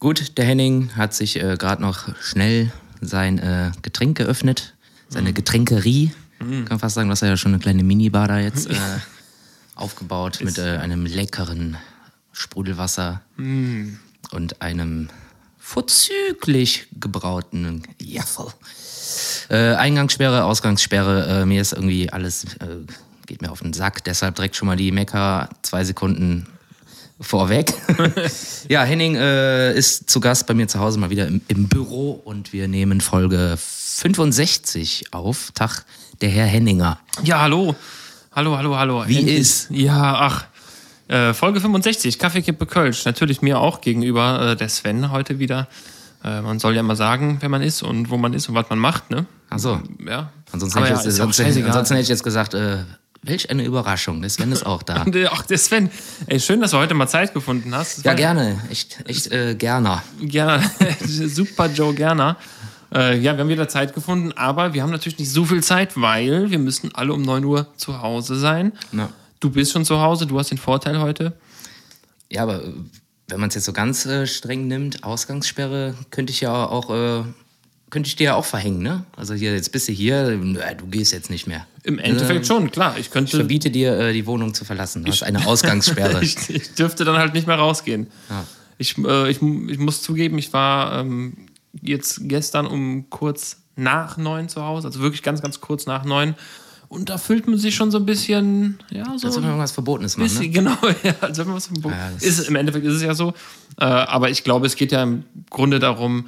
Gut, der Henning hat sich äh, gerade noch schnell sein äh, Getränk geöffnet, seine Getränkerie. Kann man fast sagen, du hast ja schon eine kleine Minibar da jetzt äh, aufgebaut mit äh, einem leckeren Sprudelwasser und einem vorzüglich gebrauten Jaffel. Äh, Eingangssperre, Ausgangssperre, äh, mir ist irgendwie alles, geht mir auf den Sack, deshalb direkt schon mal die Mecker zwei Sekunden vorweg. ja, Henning äh, ist zu Gast bei mir zu Hause mal wieder im, im Büro und wir nehmen Folge 65 auf. Tag der Herr Henninger. Ja, hallo. Hallo, hallo, hallo. Wie Endlich. ist? Ja, ach. Äh, Folge 65, Kaffeekippe Kölsch. Natürlich mir auch gegenüber äh, der Sven heute wieder. Äh, man soll ja mal sagen, wer man ist und wo man ist und was man macht, ne? Ach so. Ja. Ansonsten, Aber hätte, ja, ich jetzt, sonst, ansonsten hätte ich jetzt gesagt, äh, welch eine Überraschung. Der Sven ist auch da. Ach, der Sven. Ey, schön, dass du heute mal Zeit gefunden hast. Ja, gerne. Echt, echt äh, gerne. Ja, super Joe Gerner. Äh, ja, wir haben wieder Zeit gefunden, aber wir haben natürlich nicht so viel Zeit, weil wir müssen alle um 9 Uhr zu Hause sein. Ja. Du bist schon zu Hause, du hast den Vorteil heute. Ja, aber äh, wenn man es jetzt so ganz äh, streng nimmt, Ausgangssperre könnte ich ja auch, äh, könnte ich dir ja auch verhängen, ne? Also hier, jetzt bist du hier, äh, du gehst jetzt nicht mehr. Im Endeffekt schon, klar. Ich Ich könnte. verbiete dir, äh, die Wohnung zu verlassen. Du hast eine Ausgangssperre. ich, ich dürfte dann halt nicht mehr rausgehen. Ja. Ich, äh, ich, ich muss zugeben, ich war ähm, jetzt gestern um kurz nach neun zu Hause, also wirklich ganz, ganz kurz nach neun. Und da fühlt man sich schon so ein bisschen, ja, so. Als ob man irgendwas Verbotenes macht, ne? Genau, ja, als wenn man was Bo- Ja, ist. Im Endeffekt ist es ja so. Äh, aber ich glaube, es geht ja im Grunde darum,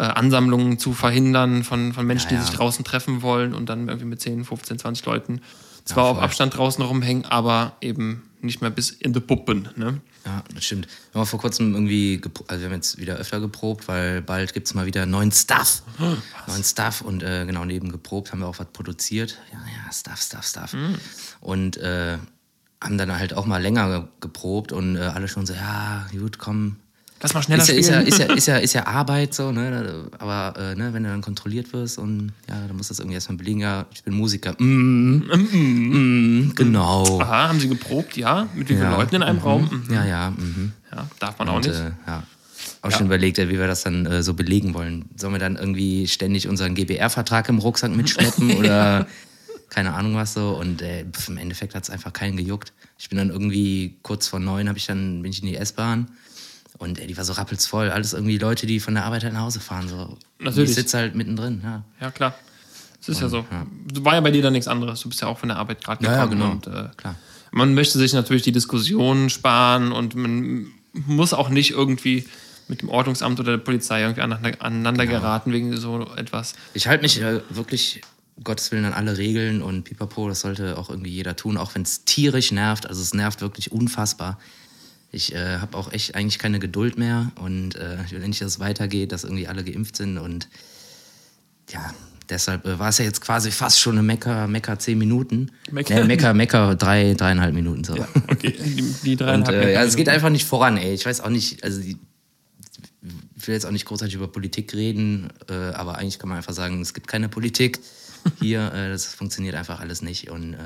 äh, Ansammlungen zu verhindern von, von Menschen, Ja, die ja. sich draußen treffen wollen und dann irgendwie mit 10, 15, 20 Leuten zwar auf voll. Abstand draußen rumhängen, aber eben nicht mehr bis in die Puppen. Ne? Ja, das stimmt. Wir haben vor kurzem irgendwie, also wir haben jetzt wieder öfter geprobt, weil bald gibt es mal wieder neuen Stuff. neuen Stuff und äh, genau neben geprobt haben wir auch was produziert. Ja, ja, Stuff, Stuff, Stuff. Und äh, haben dann halt auch mal länger geprobt und äh, alle schon so, ja, gut, komm. Lass mal schneller Ist ja, ist, ja, ist, ja, ist, ja, ist ja Arbeit so, ne? Aber äh, ne, wenn du dann kontrolliert wirst und ja, dann muss das irgendwie erstmal belegen, ja, ich bin Musiker. Mm, mm, genau. Aha, haben sie geprobt, ja? Mit wie vielen Ja. Leuten in einem Raum? Mhm. Ja, ja. Mhm. Ja, darf man auch Und, nicht. äh, ja. Auch schon überlegt, wie wir das dann äh, so belegen wollen. Sollen wir dann irgendwie ständig unseren GBR-Vertrag im Rucksack mitschleppen oder keine Ahnung was so? Und äh, pf, im Endeffekt hat es einfach keinen gejuckt. Ich bin dann irgendwie kurz vor neun, hab ich dann, bin ich in die S-Bahn und äh, die war so rappelsvoll. Alles irgendwie Leute, die von der Arbeit halt nach Hause fahren. So. Natürlich. Ich sitze halt mittendrin, ja. Ja, klar. Das ist ja so. War ja bei dir dann nichts anderes. Du bist ja auch von der Arbeit gerade Ja, ja, gekommen. genau. Und, äh, Klar. Man möchte sich natürlich die Diskussion sparen und man muss auch nicht irgendwie mit dem Ordnungsamt oder der Polizei irgendwie aneinander, Genau. geraten wegen so etwas. Ich halte mich äh, wirklich, Gottes Willen, an alle Regeln und pipapo, das sollte auch irgendwie jeder tun, auch wenn es tierisch nervt. Also es nervt wirklich unfassbar. Ich äh, habe auch echt eigentlich keine Geduld mehr und äh, ich will nicht, dass es weitergeht, dass irgendwie alle geimpft sind und ja, deshalb äh, war es ja jetzt quasi fast schon eine Mecker, Mecker zehn Minuten. Mecker- Mecker, Mecker, Mecker drei, dreieinhalb Minuten so. Okay, die, die Und dreieinhalb äh, ja, es geht einfach nicht voran, ey. Ich weiß auch nicht, also die, ich will jetzt auch nicht großartig über Politik reden, äh, aber eigentlich kann man einfach sagen, es gibt keine Politik hier. Äh, das funktioniert einfach alles nicht. Und äh,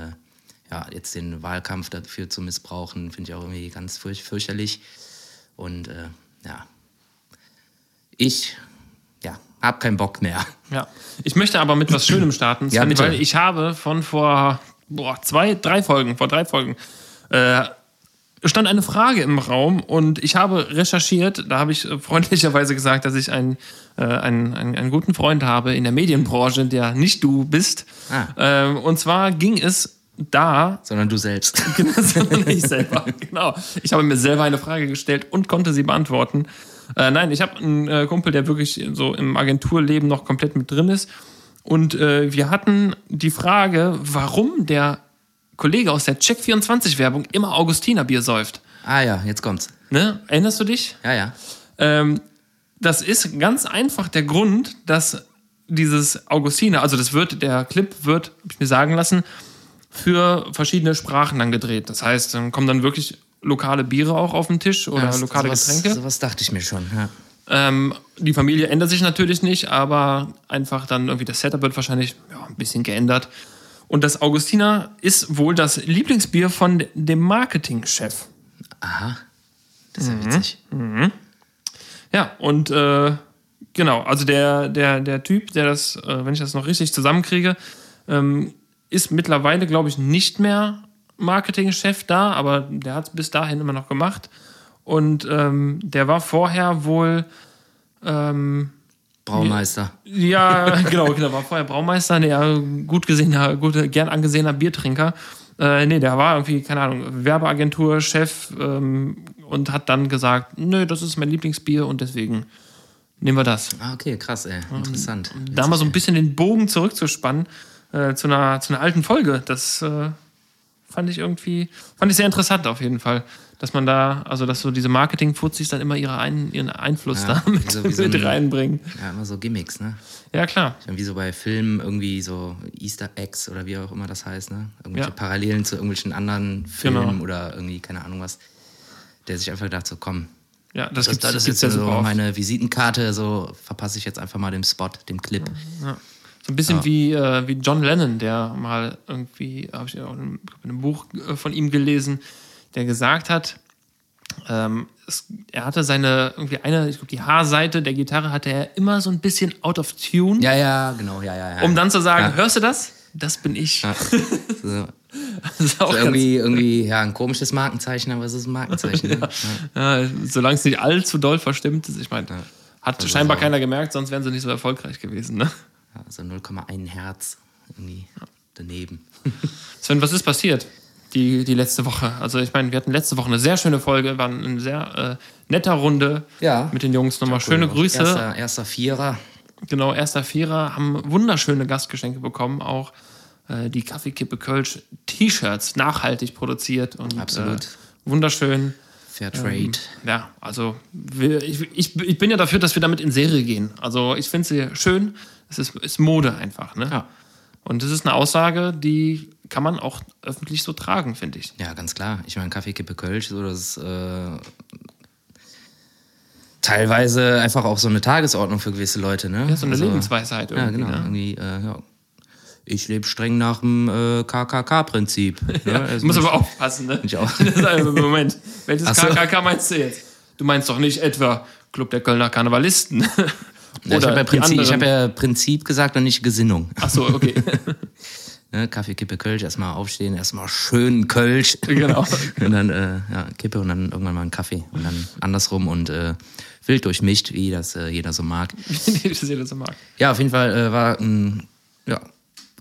ja, jetzt den Wahlkampf dafür zu missbrauchen, finde ich auch irgendwie ganz fürch fürchterlich. Und äh, ja, ich ja, habe keinen Bock mehr. Ja. Ich möchte aber mit was Schönem starten, Ja, bitte. weil ich habe von vor boah, zwei, drei Folgen, vor drei Folgen, äh, stand eine Frage im Raum und ich habe recherchiert. Da habe ich freundlicherweise gesagt, dass ich einen, äh, einen, einen, einen guten Freund habe in der Medienbranche, der nicht du bist. Ah. Ähm, und zwar ging es da Sondern du selbst. sondern ich selber. Genau. Ich habe mir selber eine Frage gestellt und konnte sie beantworten. Äh, nein, ich habe einen äh, Kumpel, der wirklich so im Agenturleben noch komplett mit drin ist. Und äh, wir hatten die Frage, warum der Kollege aus der Check24-Werbung immer Augustinerbier säuft. ah ja, jetzt kommt's. Ne? Erinnerst du dich? Ja, ja. Ähm, das ist ganz einfach der Grund, dass dieses Augustiner, also das wird, der Clip wird, habe ich mir sagen lassen, für verschiedene Sprachen dann gedreht. Das heißt, dann kommen dann wirklich lokale Biere auch auf den Tisch oder Ja, lokale sowas, Getränke. Sowas dachte ich mir schon, ja. Ähm, die Familie ändert sich natürlich nicht, aber einfach dann irgendwie das Setup wird wahrscheinlich ja, ein bisschen geändert. Und das Augustiner ist wohl das Lieblingsbier von dem Marketingchef. Aha. Das ist Mhm. ja witzig. Ja, und äh, genau, also der, der, der Typ, der das, äh, wenn ich das noch richtig zusammenkriege, ähm, ist mittlerweile, glaube ich, nicht mehr Marketingchef da, aber der hat es bis dahin immer noch gemacht. Und ähm, der war vorher wohl. Ähm, Braumeister. Ja, genau, genau, war vorher Braumeister, der gut gesehener, gut, gern angesehener Biertrinker. Äh, nee, der war irgendwie, keine Ahnung, Werbeagentur-Chef ähm, und hat dann gesagt, nö, das ist mein Lieblingsbier und deswegen nehmen wir das. Ah, okay, krass, ey. Interessant. Da mal so ein bisschen den Bogen zurückzuspannen äh, zu, einer, zu einer alten Folge, das äh, fand ich irgendwie, fand ich sehr interessant auf jeden Fall. Dass man da, also dass so diese Marketing-Fuzis dann immer ihre ein, ihren Einfluss Ja, da mit, so- wie so mit ein- reinbringen. Ja, immer so Gimmicks, ne? Ja, klar. Wie so bei Filmen irgendwie so Easter Eggs oder wie auch immer das heißt, ne? Irgendwelche Ja. Parallelen zu irgendwelchen anderen Filmen Genau. oder irgendwie, keine Ahnung was. Der sich einfach gedacht so, komm, Ja, das, das, gibt's, das gibt's jetzt ja so meine Visitenkarte, so verpasse ich jetzt einfach mal dem Spot, dem Clip. Ja. So ein bisschen wie, äh, wie John Lennon, der mal irgendwie, habe ich auch in einem, in einem Buch äh, von ihm gelesen, der gesagt hat, ähm, es, er hatte seine, irgendwie eine, ich glaube, die Haarseite der Gitarre hatte er immer so ein bisschen out of tune, Ja, ja, genau, ja, ja. ja. um dann zu sagen, Ja. hörst du das? Das bin ich. Ja. so, so irgendwie, irgendwie, ja, ein komisches Markenzeichen, aber es ist ein Markenzeichen. ne? ja. Ja, solange es nicht allzu doll verstimmt ist. Ich meine, hat Also scheinbar so- keiner gemerkt, sonst wären sie nicht so erfolgreich gewesen. Ne? Ja, so 0,1 Herz irgendwie daneben. Sven, was ist passiert die, die letzte Woche? Also ich meine, wir hatten letzte Woche eine sehr schöne Folge, waren eine sehr äh, netter Runde Ja. mit den Jungs. Nochmal schöne Grüße. Erster, erster Vierer. Genau, erster Vierer, haben wunderschöne Gastgeschenke bekommen, auch äh, die Kaffeekippe Kölsch T-Shirts nachhaltig produziert und Absolut. Äh, wunderschön. Fair Trade. Ja, also wir, ich, ich, ich bin ja dafür, dass wir damit in Serie gehen. Also ich finde sie schön. Es ist, ist Mode einfach. Ne? Ja. Und das ist eine Aussage, die kann man auch öffentlich so tragen, finde ich. Ja, ganz klar. Ich meine, Kaffeekippe Kölsch, so das ist äh, teilweise einfach auch so eine Tagesordnung für gewisse Leute, ne? Ja, so eine Also, Lebensweisheit Ja, irgendwie. genau. Ne? Irgendwie, äh, ja. Ich lebe streng nach dem äh, KKK-Prinzip. Ja, ne? du musst aber aufpassen, ne? Ich auch. Also, Moment, welches so. KKK meinst du jetzt? Du meinst doch nicht etwa Club der Kölner Karnevalisten. Ja, ich habe ja, Prinzip- ich hab ja Prinzip gesagt und nicht Gesinnung. Ach so, okay. Ne? Kaffee, Kippe, Kölsch, erstmal aufstehen, erstmal schön Kölsch. Genau. und dann äh, ja, Kippe und dann irgendwann mal einen Kaffee. Und dann andersrum und äh, wild durchmischt, wie das äh, jeder so mag. Wie das jeder so mag. Ja, auf jeden Fall äh, war ein ja,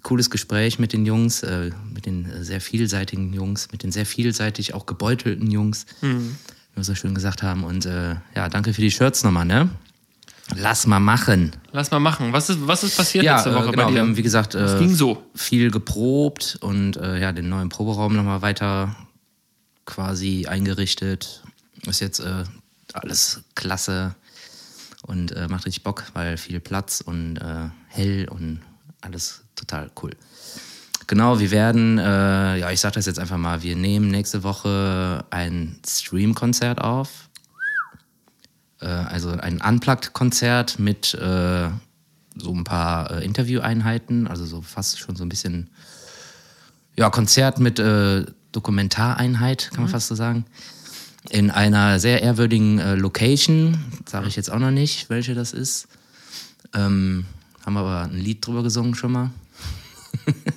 cooles Gespräch mit den Jungs, äh, mit den äh, sehr vielseitigen Jungs, mit den sehr vielseitig auch gebeutelten Jungs, Mhm. wie wir so schön gesagt haben. Und ja, danke für die Shirts nochmal, ne? Lass mal machen. Lass mal machen. Was ist, was ist passiert Ja, letzte Woche äh, genau, bei dir? wir haben, wie gesagt, Es äh, ging so. viel geprobt und äh, ja, den neuen Proberaum nochmal weiter quasi eingerichtet. Ist jetzt äh, alles klasse und äh, macht richtig Bock, weil viel Platz und äh, hell und alles total cool. Genau, wir werden, äh, ja, ich sag das jetzt einfach mal, wir nehmen nächste Woche ein Stream-Konzert auf. Äh, also ein Unplugged-Konzert mit äh, so ein paar äh, Intervieweinheiten, also so fast schon so ein bisschen, ja, Konzert mit äh, Dokumentareinheit, kann man fast so sagen. In einer sehr ehrwürdigen äh, Location, sage ich jetzt auch noch nicht, welche das ist. Ähm, haben wir aber ein Lied drüber gesungen schon mal.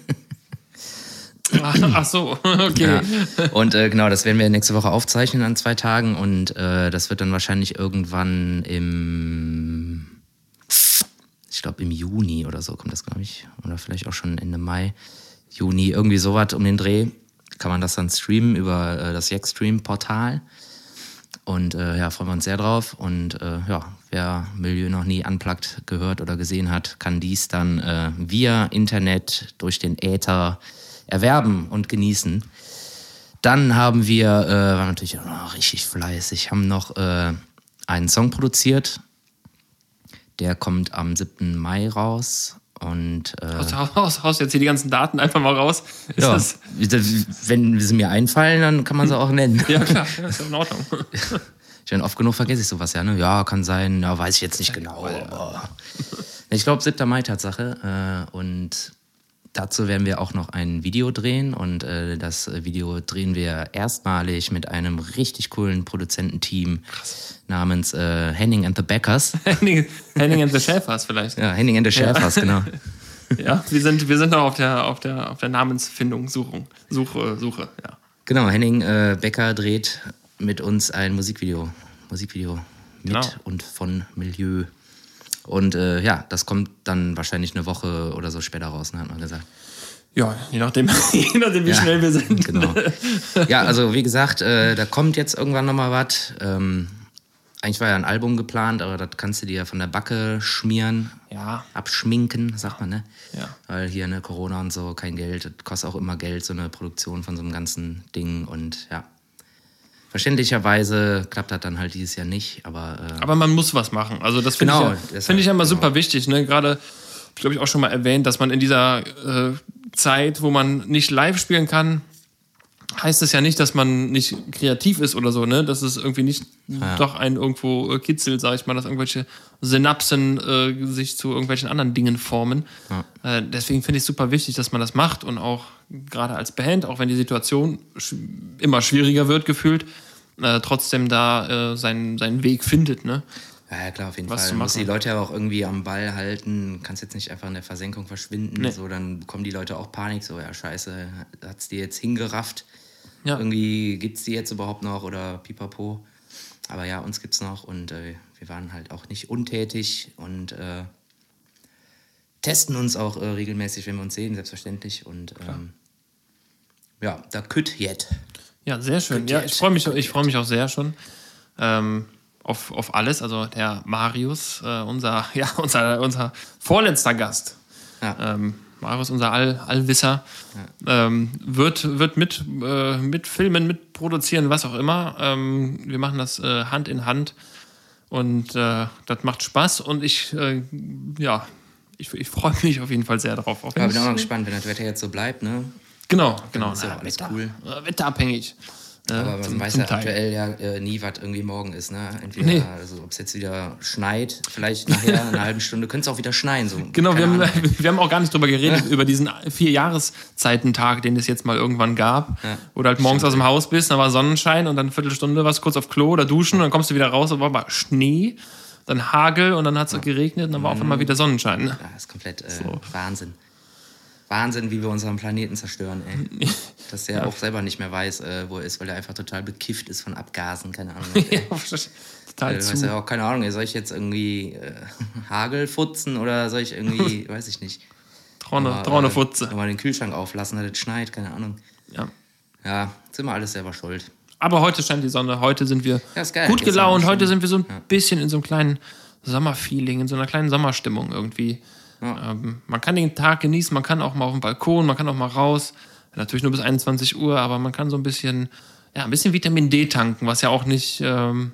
Ach so, okay. Ja. Und äh, genau, das werden wir nächste Woche aufzeichnen an zwei Tagen und äh, das wird dann wahrscheinlich irgendwann im, ich glaube im Juni oder so kommt das, glaube ich, oder vielleicht auch schon Ende Mai, Juni, irgendwie sowas um den Dreh, kann man das dann streamen über äh, das Jackstream-Portal. Und äh, ja, freuen wir uns sehr drauf. Und äh, ja, wer Milieu noch nie unplugged gehört oder gesehen hat, kann dies dann äh, via Internet durch den Äther erwerben und genießen. Dann haben wir, äh, waren natürlich noch richtig fleißig, haben noch äh, einen Song produziert. Der kommt am 7. Mai raus. Und äh, Haust, haust, haust jetzt hier die ganzen Daten einfach mal raus. Ist ja, das, wenn sie mir einfallen, dann kann man sie auch nennen. ja, klar, ja, ist ja in Ordnung. Ich meine, oft genug vergesse ich sowas ja, ne? Ja, kann sein, ja, weiß ich jetzt nicht genau. Ich glaube, 7. Mai Tatsache. Äh, und dazu werden wir auch noch ein Video drehen und äh, das Video drehen wir erstmalig mit einem richtig coolen Produzententeam namens äh, Henning and the Backers. Henning, Henning and the Schäfers vielleicht. Ja, Henning and the Schäfers, genau. Ja, wir sind, wir sind noch auf der, auf der, auf der Namensfindung, Suchung, Suche, Suche, ja. Genau, Henning äh, Becker dreht mit uns ein Musikvideo. Musikvideo mit Genau. und von Milieu. Und äh, ja, das kommt dann wahrscheinlich eine Woche oder so später raus, ne, hat man gesagt. Ja, je nachdem, je nachdem wie Ja, schnell wir sind. Genau. Ja, also wie gesagt, äh, da kommt jetzt irgendwann nochmal was. Ähm, eigentlich war ja ein Album geplant, aber das kannst du dir ja von der Backe schmieren, Ja, abschminken, sagt man, ne? Ja. Weil hier, ne, Corona und so, kein Geld. Das kostet auch immer Geld, so eine Produktion von so einem ganzen Ding. Und ja, verständlicherweise klappt das dann halt dieses Jahr nicht, aber äh, aber man muss was machen. Also das finde Genau, ich, ja, finde ich ja immer genau. super wichtig. Ne? Gerade, glaube ich, auch schon mal erwähnt, dass man in dieser äh, Zeit, wo man nicht live spielen kann, heißt es ja nicht, dass man nicht kreativ ist oder so, ne? Dass es irgendwie nicht doch einen irgendwo äh, kitzelt, sag ich mal, dass irgendwelche Synapsen äh, sich zu irgendwelchen anderen Dingen formen. Äh, deswegen finde ich es super wichtig, dass man das macht und auch gerade als Band, auch wenn die Situation sch immer schwieriger wird gefühlt, äh, trotzdem da äh, seinen, seinen Weg findet, ne? Ja, klar, auf jeden was Fall. Du musst die. Leute ja auch irgendwie am Ball halten. Kannst jetzt nicht einfach in der Versenkung verschwinden. Nee. So, dann bekommen die Leute auch Panik. So, ja, scheiße, hat's die jetzt hingerafft? Ja. Irgendwie gibt's die jetzt überhaupt noch oder pipapo. Aber ja, uns gibt's noch und äh, wir waren halt auch nicht untätig und äh, testen uns auch äh, regelmäßig, wenn wir uns sehen, selbstverständlich. Und ähm, ja, da kütt jet. Ja, sehr schön. Ja, ich freue mich, ich freue mich auch sehr schon ähm, auf, auf alles. Also der Marius, äh, unser, ja, unser, unser vorletzter Gast. Ja. Ähm, Marius, unser All, Allwisser, ähm, wird, wird mit, äh, mit filmen, mit produzieren, was auch immer. Ähm, wir machen das äh, Hand in Hand und äh, das macht Spaß und ich, äh, ja, ich, ich freue mich auf jeden Fall sehr drauf. Auch Ja, bin auch noch es- gespannt, wenn das Wetter jetzt so bleibt, ne? Genau, genau. ist ja alles Wetter, cool. äh, wetterabhängig. äh, Aber man zum- weiß zum ja Teil. aktuell ja äh, nie, was irgendwie morgen ist. Ne? Entweder, Nee. also, ob es jetzt wieder schneit, vielleicht nachher in einer halben Stunde könnte es auch wieder schneien. So. Genau, wir haben, wir haben auch gar nicht drüber geredet, über diesen vier Jahreszeitentag, den es jetzt mal irgendwann gab, Ja, wo du halt morgens aus dem Haus bist, dann war Sonnenschein und dann eine Viertelstunde warst du kurz auf Klo oder duschen und dann kommst du wieder raus und war Schnee, dann Hagel und dann hat es geregnet und dann war auf einmal wieder Sonnenschein. Ne? Ja, ist komplett äh, So. Wahnsinn. Wahnsinn, wie wir unseren Planeten zerstören, ey. Dass der auch selber nicht mehr weiß, äh, wo er ist, weil er einfach total bekifft ist von Abgasen, keine Ahnung. Ja, total Du zu. weißt ja auch, keine Ahnung, ey, soll ich jetzt irgendwie äh, Hagel futzen oder soll ich irgendwie, weiß ich nicht. Traune, Traune äh, Futze. Mal den Kühlschrank auflassen, dass es schneit, keine Ahnung. Ja. Ja, sind wir alles selber schuld. Aber heute scheint die Sonne, heute sind wir Ja, gut gelaunt, heute sind wir so ein bisschen in so einem kleinen Sommerfeeling, in so einer kleinen Sommerstimmung irgendwie. Ähm, man kann den Tag genießen, man kann auch mal auf den Balkon, man kann auch mal raus. Natürlich nur bis 21 Uhr, aber man kann so ein bisschen, ja, ein bisschen Vitamin D tanken, was ja auch nicht, ähm,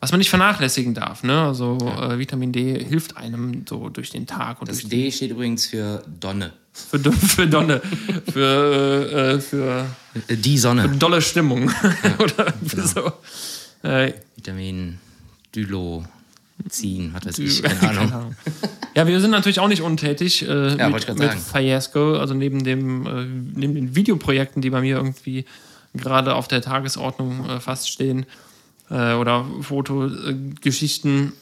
was man nicht vernachlässigen darf. Ne? Also äh, Vitamin D hilft einem so durch den Tag und Das D steht übrigens für Donne. für, für Donne, für, äh, für Äh, Die Sonne. dolle Stimmung oder für so. Äh, Vitamin Dylozin, was weiß ich, keine Ahnung. Ja, wir sind natürlich auch nicht untätig äh, Ja, mit, mit. Fiasco, also neben, dem, äh, neben den Videoprojekten, die bei mir irgendwie gerade auf der Tagesordnung äh, fast stehen, äh, oder Fotogeschichten,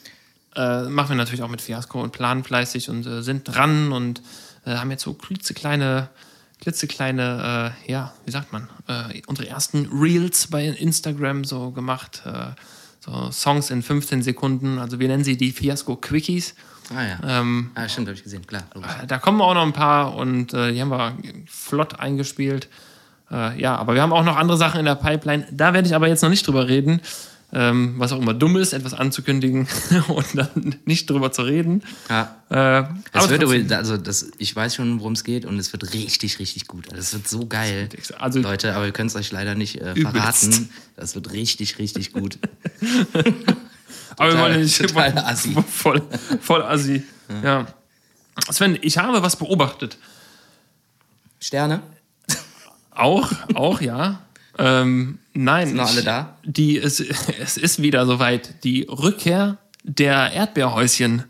äh, machen wir natürlich auch mit Fiasco und planen fleißig und äh, sind dran und haben jetzt so klitzekleine, klitzekleine, äh, ja, wie sagt man, äh, unsere ersten Reels bei Instagram so gemacht. Äh, so Songs in 15 Sekunden, also wir nennen sie die Fiasco Quickies. Ah ja. Ähm, ah, stimmt, habe ich gesehen, klar. logisch. da kommen auch noch ein paar und äh, die haben wir flott eingespielt. Äh, ja, aber wir haben auch noch andere Sachen in der Pipeline. Da werde ich aber jetzt noch nicht drüber reden. Ähm, was auch immer dumm ist, etwas anzukündigen und dann nicht drüber zu reden. Ja. Äh, Es wird übrigens, also das, ich weiß schon, worum es geht und es wird richtig, richtig gut. Also es wird so geil. Also- Leute, aber wir können es euch leider nicht äh, Übelst. verraten. Das wird richtig, richtig gut. aber wir total- wollen ja nicht total assi. voll, voll assi. Ja. Sven, ich habe was beobachtet. Sterne? Auch, auch, ja. Ähm, nein. Sind noch alle da? Die, es, es ist wieder soweit. Die Rückkehr der Erdbeerhäuschen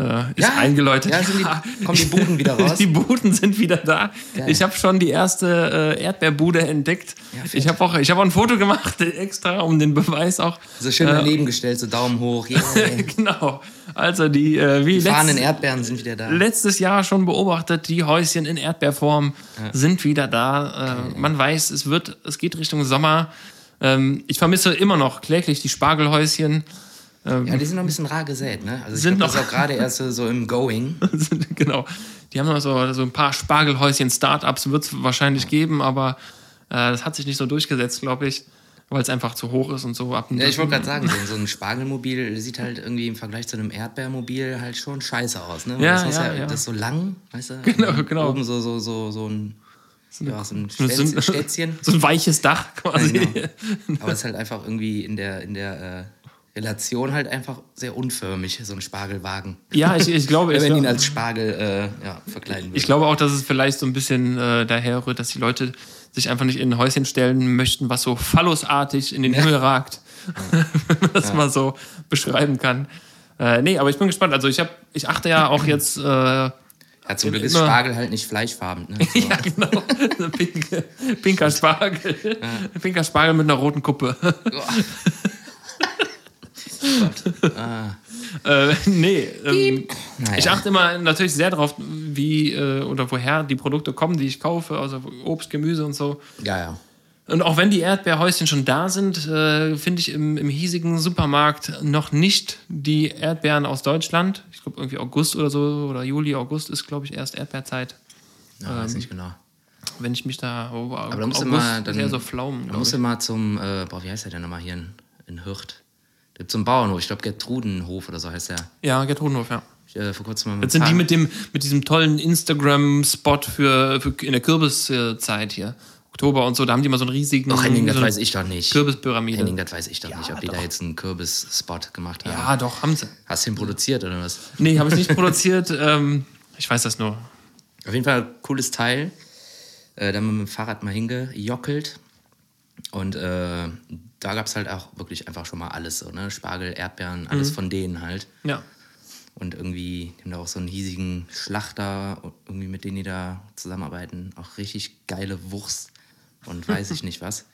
äh, ist eingeläutet. Ja, sind die, kommen die Buden wieder raus. Die Buden sind wieder da. Geil. Ich habe schon die erste äh, Erdbeerbude entdeckt. Ja, ich habe auch, ich hab auch ein Foto gemacht extra, um den Beweis auch. so schön äh, daneben gestellt, so Daumen hoch. Yeah. genau. Also die, äh, wie Die letzt, Erdbeeren sind wieder da. letztes Jahr schon beobachtet, die Häuschen in Erdbeerform sind wieder da. Äh, man weiß, es wird, es geht Richtung Sommer. Ähm, ich vermisse immer noch kläglich die Spargelhäuschen. Ja, die sind noch ein bisschen rar gesät, ne? Also ich Sind glaube, das noch- ist auch gerade erst so- im Going. genau. Die haben noch so, so ein paar Spargelhäuschen-Startups, wird es wahrscheinlich geben, aber äh, das hat sich nicht so durchgesetzt, glaube ich, weil es einfach zu hoch ist und so ab Ja, ich wollte gerade sagen, so, ein Spargelmobil sieht halt irgendwie im Vergleich zu einem Erdbeermobil halt schon scheiße aus, ne? Ja, das, ja, ja. das ist so lang, weißt du? Genau, genau. Oben so, so, so, so ein, ja, so ein so, ein, Stätzchen. so ein weiches Dach quasi. Genau. Aber es ist halt einfach irgendwie in der, in der äh, Relation halt einfach sehr unförmig, so ein Spargelwagen. Ja, ich, ich glaube, ich, Wenn ihn glaub- als Spargel äh, ja, verkleiden würde. ich glaube auch, dass es vielleicht so ein bisschen äh, daher rührt, dass die Leute sich einfach nicht in ein Häuschen stellen möchten, was so phallusartig in den Himmel ragt. Wenn man das mal so beschreiben kann. Äh, nee, aber ich bin gespannt. Also ich habe, ich achte ja auch jetzt äh, ja, zum Glück ist Spargel halt nicht fleischfarben. Ne? So. Ja, genau. Pinke, pinker Spargel. Pinker Spargel mit einer roten Kuppe. äh, nee, ähm, Naja. ich achte immer natürlich sehr darauf, wie äh, oder woher die Produkte kommen, die ich kaufe, also Obst, Gemüse und so. Ja, ja. Und auch wenn die Erdbeerhäuschen schon da sind, äh, finde ich im, im hiesigen Supermarkt noch nicht die Erdbeeren aus Deutschland. Ich glaube irgendwie August oder so, oder Juli, August ist, glaube ich, erst Erdbeerzeit. ja weiß nicht genau. Wenn ich mich da. Oh, Aber da musst du August mal, ist dann, eher so Pflaumen. da musst ich. du mal zum, äh, boah, wie heißt der denn nochmal hier in, in Hürth? Gibt so einen Bauernhof, ich glaube Gertrudenhof oder so heißt der. Ja, Gertrudenhof, ja. Ich, äh, vor kurzem mal Das sind die Fahrrad- mit, dem, mit diesem tollen Instagram-Spot für, für in der Kürbiszeit hier. Oktober und so, da haben die mal so einen riesigen. Doch, Henning, das so eine weiß ich doch nicht. Kürbispyramide. Henning, das weiß ich doch nicht, ob die doch. da jetzt einen Kürbis-Spot gemacht haben. Ja, doch, haben sie. Hast du ihn produziert oder was? Nee, habe ich nicht produziert. Ähm, ich weiß das nur. Auf jeden Fall cooles Teil. Äh, da haben wir mit dem Fahrrad mal hingejockelt. Und äh, da gab es halt auch wirklich einfach schon mal alles so, ne? Spargel, Erdbeeren, alles von denen halt. Ja. Und irgendwie, die haben da auch so einen hiesigen Schlachter, irgendwie mit denen die da zusammenarbeiten. Auch richtig geile Wurst und weiß ich nicht was.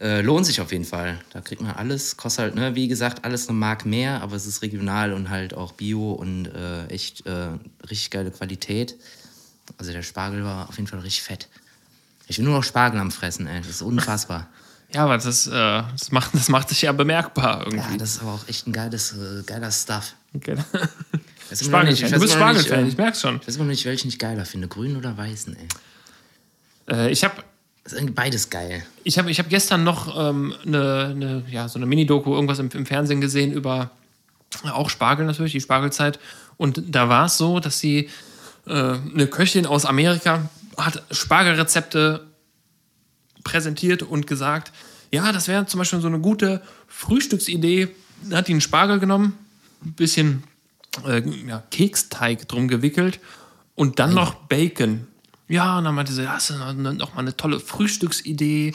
Äh, lohnt sich auf jeden Fall. Da kriegt man alles. Kostet halt, ne, wie gesagt, alles eine Mark mehr, aber es ist regional und halt auch bio und äh, echt äh, richtig geile Qualität. Also der Spargel war auf jeden Fall richtig fett. Ich will nur noch Spargel am Fressen, ey. Das ist unfassbar. Ja, aber das, äh, das, macht, das macht sich ja bemerkbar Ja, irgendwie. das ist aber auch echt ein geiles, äh, geiler Stuff. Okay. Weiß immer noch nicht- ich Du bist Spargelfan, äh, ich merk's schon. Ich weiß immer noch nicht, welchen ich geiler finde. Grün oder weißen, ey. Äh, ich habe Das ist irgendwie beides geil. Ich habe ich hab gestern noch ähm, eine, eine, ja, so eine Mini-Doku, irgendwas im, im Fernsehen gesehen über auch Spargel natürlich, die Spargelzeit. Und da war es so, dass sie äh, eine Köchin aus Amerika hat Spargelrezepte präsentiert und gesagt, ja, das wäre zum Beispiel so eine gute Frühstücksidee. Da hat die einen Spargel genommen, ein bisschen äh, ja, Keksteig drum gewickelt und dann noch Bacon. Ja, und dann meinte sie, das ist noch mal eine tolle Frühstücksidee.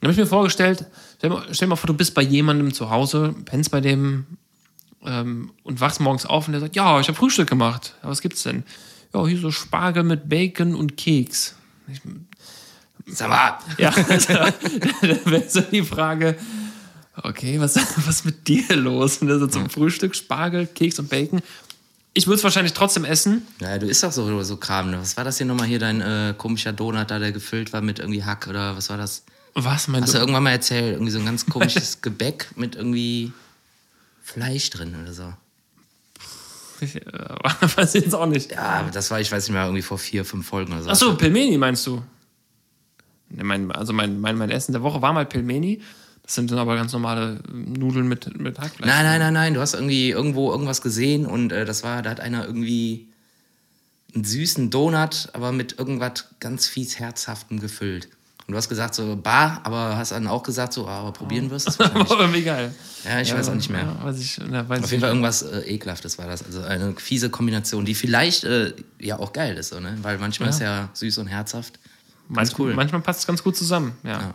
Dann habe ich mir vorgestellt, stell mal, stell mal vor, du bist bei jemandem zu Hause, pennst bei dem ähm, und wachst morgens auf und der sagt, ja, ich habe Frühstück gemacht. Ja, was gibt's denn? Ja, hier so Spargel mit Bacon und Keks. Ich, Sag mal, ja, also, da wäre so die Frage, okay, was was ist mit dir los? Und so zum Frühstück Spargel, Keks und Bacon. Ich würde es wahrscheinlich trotzdem essen. naja, du isst doch so, so Kram. ne? Was war das hier nochmal hier, dein äh, komischer Donut da, der gefüllt war mit irgendwie Hack oder was war das? Was, mein Hast du du? irgendwann mal erzählt? Irgendwie so ein ganz komisches Gebäck mit irgendwie Fleisch drin oder so. Ich, äh, weiß jetzt auch nicht. Ja, das war, ich weiß nicht mehr, irgendwie vor vier, fünf Folgen oder so. Achso, Pelmeni meinst du? Mein, also mein, mein, mein Essen der Woche war mal Pelmeni. Das sind dann aber ganz normale Nudeln mit, mit Hackfleisch. Nein, nein, nein, nein. Du hast irgendwie irgendwo irgendwas gesehen und äh, das war, da hat einer irgendwie einen süßen Donut, aber mit irgendwas ganz fies Herzhaftem gefüllt. Und du hast gesagt so, bah, aber hast dann auch gesagt so, ah, aber probieren wirst du es. Aber irgendwie geil. Ja, ich weiß auch nicht mehr. Ja, weiß ich, na, weiß Auf jeden Fall irgendwas äh, Ekelhaftes war das. Also eine fiese Kombination, die vielleicht äh, ja auch geil ist, so, ne? Weil manchmal Ja. ist ja süß und herzhaft. Manch, cool. Manchmal passt es ganz gut zusammen, ja. Ja.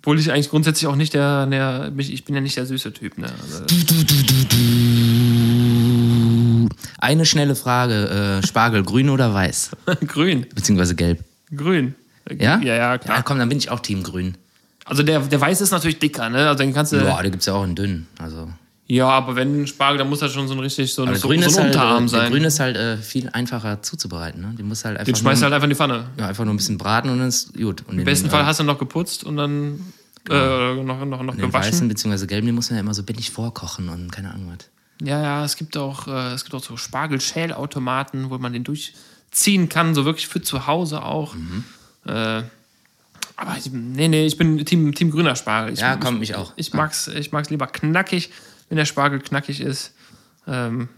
Obwohl ich eigentlich grundsätzlich auch nicht der, der ich bin ja nicht der süße Typ, ne? Also, eine schnelle Frage. Äh, Spargel, grün oder weiß? Grün. Beziehungsweise gelb. Grün. Ja? Ja, ja, klar. Ja, komm, dann bin ich auch Team grün. Also der, der Weiße ist natürlich dicker, ne? Also den kannst du. Ja, Ja, da gibt es ja auch einen dünnen. Also, aber wenn ein Spargel, dann muss das schon so ein richtig so, ein- aber so, so ein halt, Unterarm äh, der sein. grün ist halt äh, viel einfacher zuzubereiten. Ne? Den musst halt einfach, den schmeißt nur, halt einfach in die Pfanne. ja, einfach nur ein bisschen braten und dann ist gut. Und Im besten Fall hast du noch geputzt und dann äh, noch, noch, noch den gewaschen. weißen bzw. gelben, den muss man ja immer so billig vorkochen und keine Ahnung was. Ja, ja, es gibt auch, äh, es gibt auch so Spargelschälautomaten, wo man den durchziehen kann, so wirklich für zu Hause auch. Mhm. Äh, aber ich, nee, nee, ich bin Team, Team grüner Spargel. Ich, Ja, komm, ich auch. Ich mag's, ich mag's lieber knackig, wenn der Spargel knackig ist. Ähm,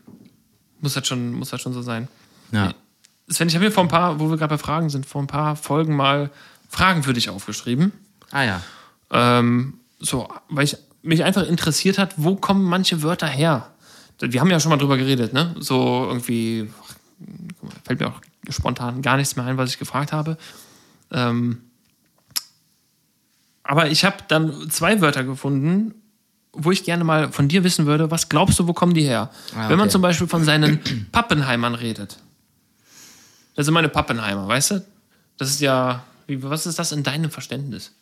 muss das schon, muss das schon so sein. Ja. Sven, ich habe mir vor ein paar, wo wir gerade bei Fragen sind, vor ein paar Folgen mal Fragen für dich aufgeschrieben. Ah ja. Ähm, so, weil ich mich einfach interessiert hat, wo kommen manche Wörter her? Wir haben ja schon mal drüber geredet, ne? So irgendwie fällt mir auch spontan gar nichts mehr ein, was ich gefragt habe. Ähm, aber ich habe dann zwei Wörter gefunden, wo ich gerne mal von dir wissen würde, was glaubst du, wo kommen die her? Ah, Wenn man okay. zum Beispiel von seinen Pappenheimern redet. Das sind meine Pappenheimer, weißt du? Das ist ja, was ist das in deinem Verständnis?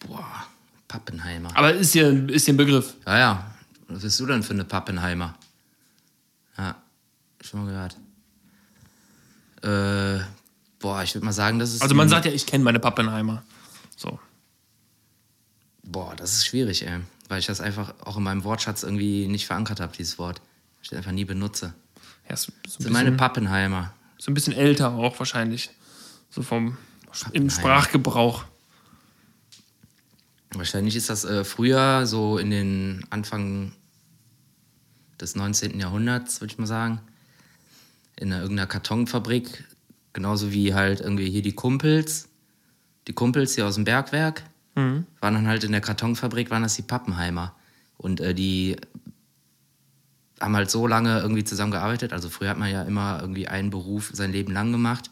Boah, Pappenheimer. Aber ist dir, ist dir ein Begriff. Ja, ja. Was bist du denn für eine Pappenheimer? Ja, schon mal gehört. Äh, boah, ich würde mal sagen, das ist. Also man sagt ja, ich kenne meine Pappenheimer. So. Boah, das ist schwierig, ey. Weil ich das einfach auch in meinem Wortschatz irgendwie nicht verankert habe, dieses Wort. Ich das einfach nie benutze. Ja, so, so, Das sind bisschen, meine Pappenheimer. so ein bisschen älter auch wahrscheinlich. So vom im. Sprachgebrauch. Wahrscheinlich ist das äh, früher, so in den Anfang des 19. Jahrhunderts, würde ich mal sagen, in einer, irgendeiner Kartonfabrik, genauso wie halt irgendwie hier die Kumpels, die Kumpels hier aus dem Bergwerk, waren dann halt in der Kartonfabrik, waren das die Pappenheimer. Und äh, die haben halt so lange irgendwie zusammengearbeitet. Also früher hat man ja immer irgendwie einen Beruf sein Leben lang gemacht.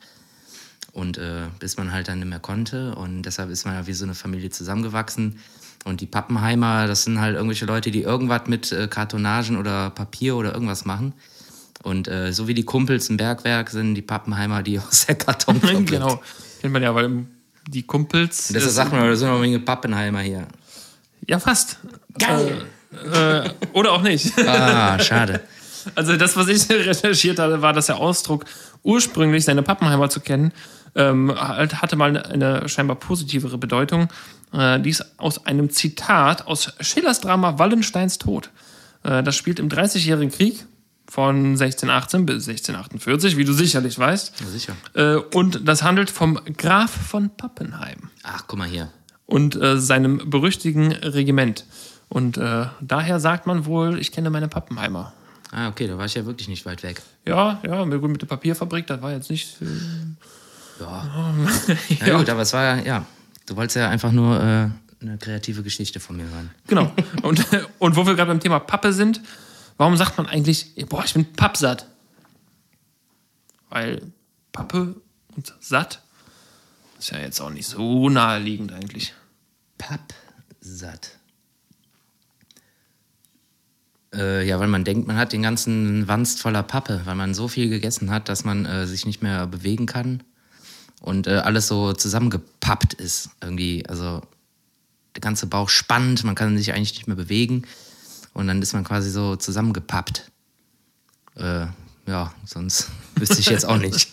Und äh, bis man halt dann nicht mehr konnte. Und deshalb ist man ja wie so eine Familie zusammengewachsen. Und die Pappenheimer, das sind halt irgendwelche Leute, die irgendwas mit äh, Kartonagen oder Papier oder irgendwas machen. Und äh, so wie die Kumpels im Bergwerk sind die Pappenheimer, die aus der Kartonfabrik. genau. Kennt man ja, weil die Kumpels. Das- sagt man, da sind noch wenige Pappenheimer hier. ja, fast. Geil! Äh, oder auch nicht. Ah, schade. Also das, was ich recherchiert hatte, war, dass der Ausdruck ursprünglich seine Pappenheimer zu kennen, ähm, halt hatte mal eine, eine scheinbar positivere Bedeutung. Äh, dies aus einem Zitat aus Schillers Drama Wallensteins Tod. Äh, das spielt im Dreißigjährigen Krieg von 1618 bis 1648, wie du sicherlich weißt. Ja, sicher. Äh, und das handelt vom Graf von Pappenheim Ach, guck mal hier. und äh, seinem berüchtigten Regiment. Und äh, daher sagt man wohl, ich kenne meine Pappenheimer. Ah, okay, da war ich ja wirklich nicht weit weg. Ja, ja, gut, mit der Papierfabrik, das war jetzt nicht. Äh, Ja. ja, gut, aber es war ja, ja. Du wolltest ja einfach nur äh, eine kreative Geschichte von mir hören. genau. Und, und wo wir gerade beim Thema Pappe sind, warum sagt man eigentlich, boah, ich bin pappsatt? Weil Pappe und satt ist ja jetzt auch nicht so naheliegend eigentlich. Pappsatt. Äh, ja, weil man denkt, man hat den ganzen Wanst voller Pappe, weil man so viel gegessen hat, dass man äh, sich nicht mehr bewegen kann und äh, alles so zusammengepappt ist. Irgendwie, also der ganze Bauch spannt, man kann sich eigentlich nicht mehr bewegen und dann ist man quasi so zusammengepappt. Äh, ja, sonst wüsste ich jetzt auch nicht.